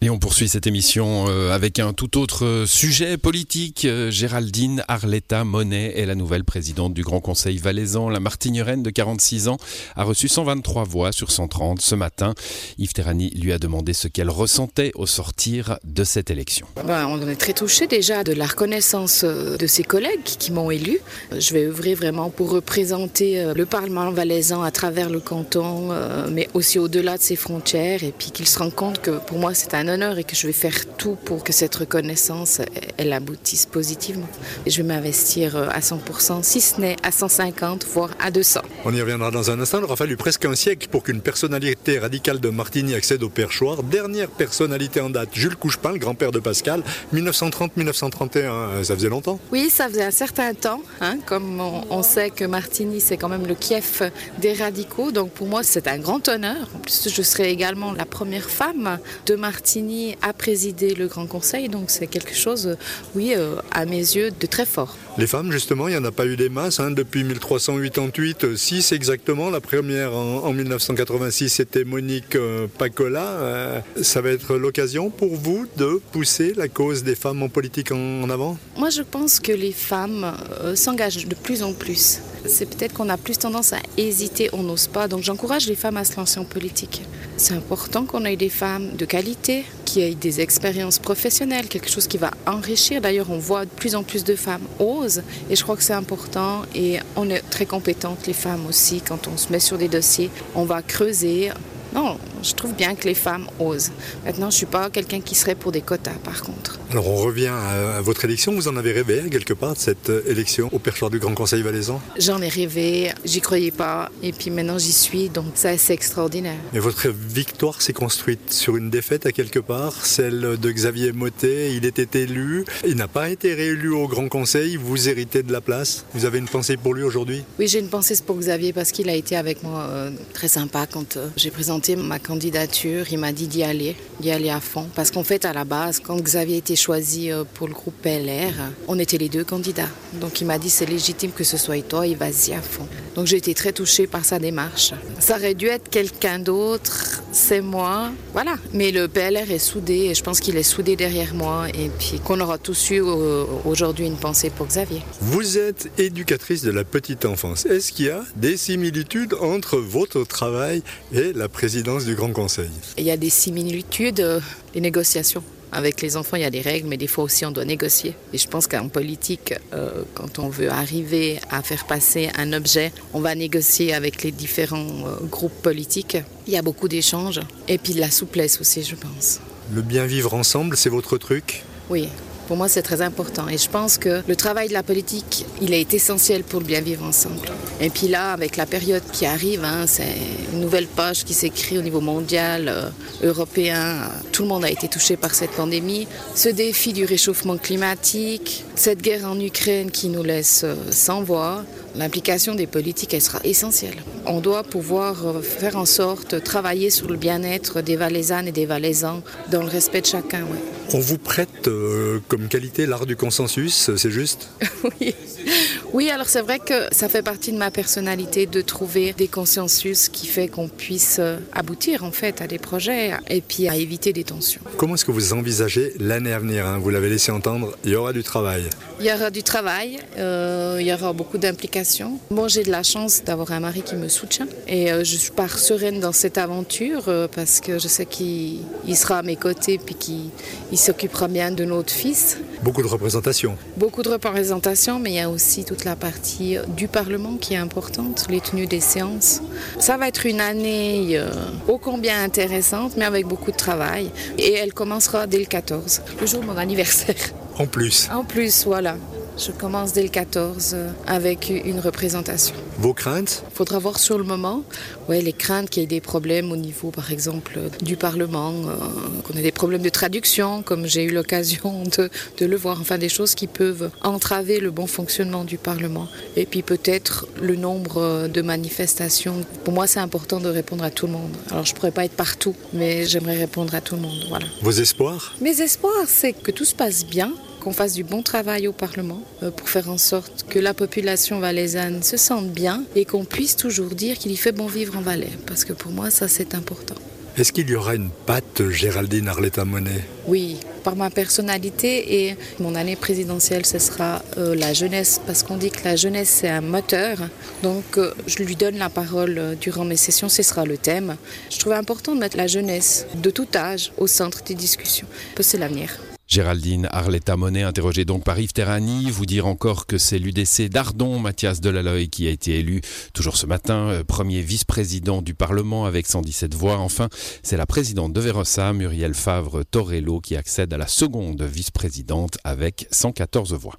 Et on poursuit cette émission euh, avec un tout autre euh, sujet politique. Euh, Géraldine Arletta Monet est la nouvelle présidente du Grand Conseil valaisan. La Martigneraine de 46 ans a reçu 123 voix sur 130 ce matin. Yves Terrani lui a demandé ce qu'elle ressentait au sortir de cette élection. Ben, on est très touché déjà de la reconnaissance de ses collègues qui m'ont élu. Je vais œuvrer vraiment pour représenter le Parlement valaisan à travers le canton, mais aussi au-delà de ses frontières, et puis qu'il se rende compte que pour moi c'est un honneur et que je vais faire tout pour que cette reconnaissance elle aboutisse positivement. Et je vais m'investir euh, à 100%, si ce n'est à 150, voire à 200. On y reviendra dans un instant. Il aura fallu presque un siècle pour qu'une personnalité radicale de Martigny accède au perchoir. Dernière personnalité en date, Jules Couchepin, le grand-père de Pascal, 1930-1931. Ça faisait longtemps Oui, ça faisait un certain temps. Hein, comme on, sait que Martigny, c'est quand même le Kiev des radicaux. Donc pour moi, c'est un grand honneur. En plus, je serai également la première femme de Martigny a présidé le Grand Conseil, donc c'est quelque chose, oui, euh, à mes yeux, de très fort. Les femmes, justement, il n'y en a pas eu des masses. Hein, depuis 1388, 6 exactement. La première en, 1986, c'était Monique euh, Pacola. Euh, ça va être l'occasion pour vous de pousser la cause des femmes en politique en, avant? Moi, je pense que les femmes s'engagent de plus en plus. C'est peut-être qu'on a plus tendance à hésiter, on n'ose pas. Donc j'encourage les femmes à se lancer en politique. C'est important qu'on ait des femmes de qualité, qui aient des expériences professionnelles, quelque chose qui va enrichir. D'ailleurs, on voit de plus en plus de femmes osent et je crois que c'est important. Et on est très compétentes, les femmes aussi, quand on se met sur des dossiers. On va creuser, non, je trouve bien que les femmes osent. Maintenant, je ne suis pas quelqu'un qui serait pour des quotas, par contre. Alors, on revient à, votre élection. Vous en avez rêvé, quelque part, de cette euh, élection au perchoir du Grand Conseil valaisan? J'en ai rêvé, j'y croyais pas, et puis maintenant j'y suis, donc ça, c'est extraordinaire. Mais votre victoire s'est construite sur une défaite, à quelque part, celle de Xavier Motet. Il était élu, il n'a pas été réélu au Grand Conseil. Vous héritez de la place. Vous avez une pensée pour lui aujourd'hui? Oui, j'ai une pensée pour Xavier parce qu'il a été avec moi euh, très sympa quand euh, j'ai présenté ma candidature, il m'a dit d'y aller, d'y aller à fond. Parce qu'en fait, à la base, quand Xavier été choisi euh, pour le groupe PLR, on était les deux candidats. Donc il m'a dit c'est légitime que ce soit toi, il vas-y à fond. Donc j'ai été très touchée par sa démarche. Ça aurait dû être quelqu'un d'autre, c'est moi. Voilà. Mais le PLR est soudé et je pense qu'il est soudé derrière moi et puis qu'on aura tous eu euh, aujourd'hui une pensée pour Xavier. Vous êtes éducatrice de la petite enfance. Est-ce qu'il y a des similitudes entre votre travail et la présidence du Grand Conseil Il y a des similitudes, euh, les négociations. Avec les enfants, il y a des règles, mais des fois aussi, on doit négocier. Et je pense qu'en politique, euh, quand on veut arriver à faire passer un objet, on va négocier avec les différents euh, groupes politiques. Il y a beaucoup d'échanges. Et puis de la souplesse aussi, je pense. Le bien vivre ensemble, c'est votre truc? Oui, pour moi, c'est très important. Et je pense que le travail de la politique, il est essentiel pour le bien vivre ensemble. Et puis là, avec la période qui arrive, hein, c'est une nouvelle page qui s'écrit au niveau mondial, euh, européen. Tout le monde a été touché par cette pandémie. Ce défi du réchauffement climatique, cette guerre en Ukraine qui nous laisse euh, sans voix, l'implication des politiques, elle sera essentielle. On doit pouvoir euh, faire en sorte, travailler sur le bien-être des Valaisannes et des Valaisans dans le respect de chacun. On vous prête euh, comme qualité l'art du consensus, c'est juste? Oui. Oui, alors c'est vrai que ça fait partie de ma personnalité de trouver des consensus qui fait qu'on puisse euh, aboutir en fait à des projets et puis à éviter des tensions. Comment est-ce que vous envisagez l'année à venir hein? Vous l'avez laissé entendre, il y aura du travail. Il y aura du travail, euh, il y aura beaucoup d'implications. Moi, j'ai de la chance d'avoir un mari qui me soutient et euh, je pars sereine dans cette aventure parce que je sais qu'il sera à mes côtés puis qu'il s'occupera bien de notre fils. Beaucoup de représentation. Beaucoup de représentation, mais il y a aussi toute la partie du Parlement qui est importante, les tenues des séances. Ça va être une année euh, ô combien intéressante, mais avec beaucoup de travail. Et elle commencera dès le 14, le jour de mon anniversaire. En plus. En plus, voilà. Je commence dès le 14 euh, avec une représentation. Vos craintes? Il faudra voir sur le moment. Ouais, les craintes qu'il y ait des problèmes au niveau, par exemple, du Parlement, euh, qu'on ait des problèmes de traduction, comme j'ai eu l'occasion de, de, le voir. Enfin, des choses qui peuvent entraver le bon fonctionnement du Parlement. Et puis peut-être le nombre euh, de manifestations. Pour moi, c'est important de répondre à tout le monde. Alors, je ne pourrais pas être partout, mais j'aimerais répondre à tout le monde. Voilà. Vos espoirs? Mes espoirs, c'est que tout se passe bien qu'on fasse du bon travail au Parlement euh, pour faire en sorte que la population valaisanne se sente bien et qu'on puisse toujours dire qu'il y fait bon vivre en Valais. Parce que pour moi, ça c'est important. Est-ce qu'il y aura une patte Géraldine Arletta Monet? Oui, par ma personnalité et mon année présidentielle, ce sera euh, la jeunesse, parce qu'on dit que la jeunesse c'est un moteur. Donc euh, je lui donne la parole euh, durant mes sessions, ce sera le thème. Je trouvais important de mettre la jeunesse de tout âge au centre des discussions, parce que c'est l'avenir. Géraldine Arletta Monet, interrogée donc par Yves Terrani, vous dire encore que c'est l'UDC d'Ardon, Mathias Delaloy, qui a été élu toujours ce matin, euh, premier vice-président du Parlement avec 117 voix. Enfin, c'est la présidente de Verossa, Muriel Favre Torello, qui accède à la seconde vice-présidente avec 114 voix.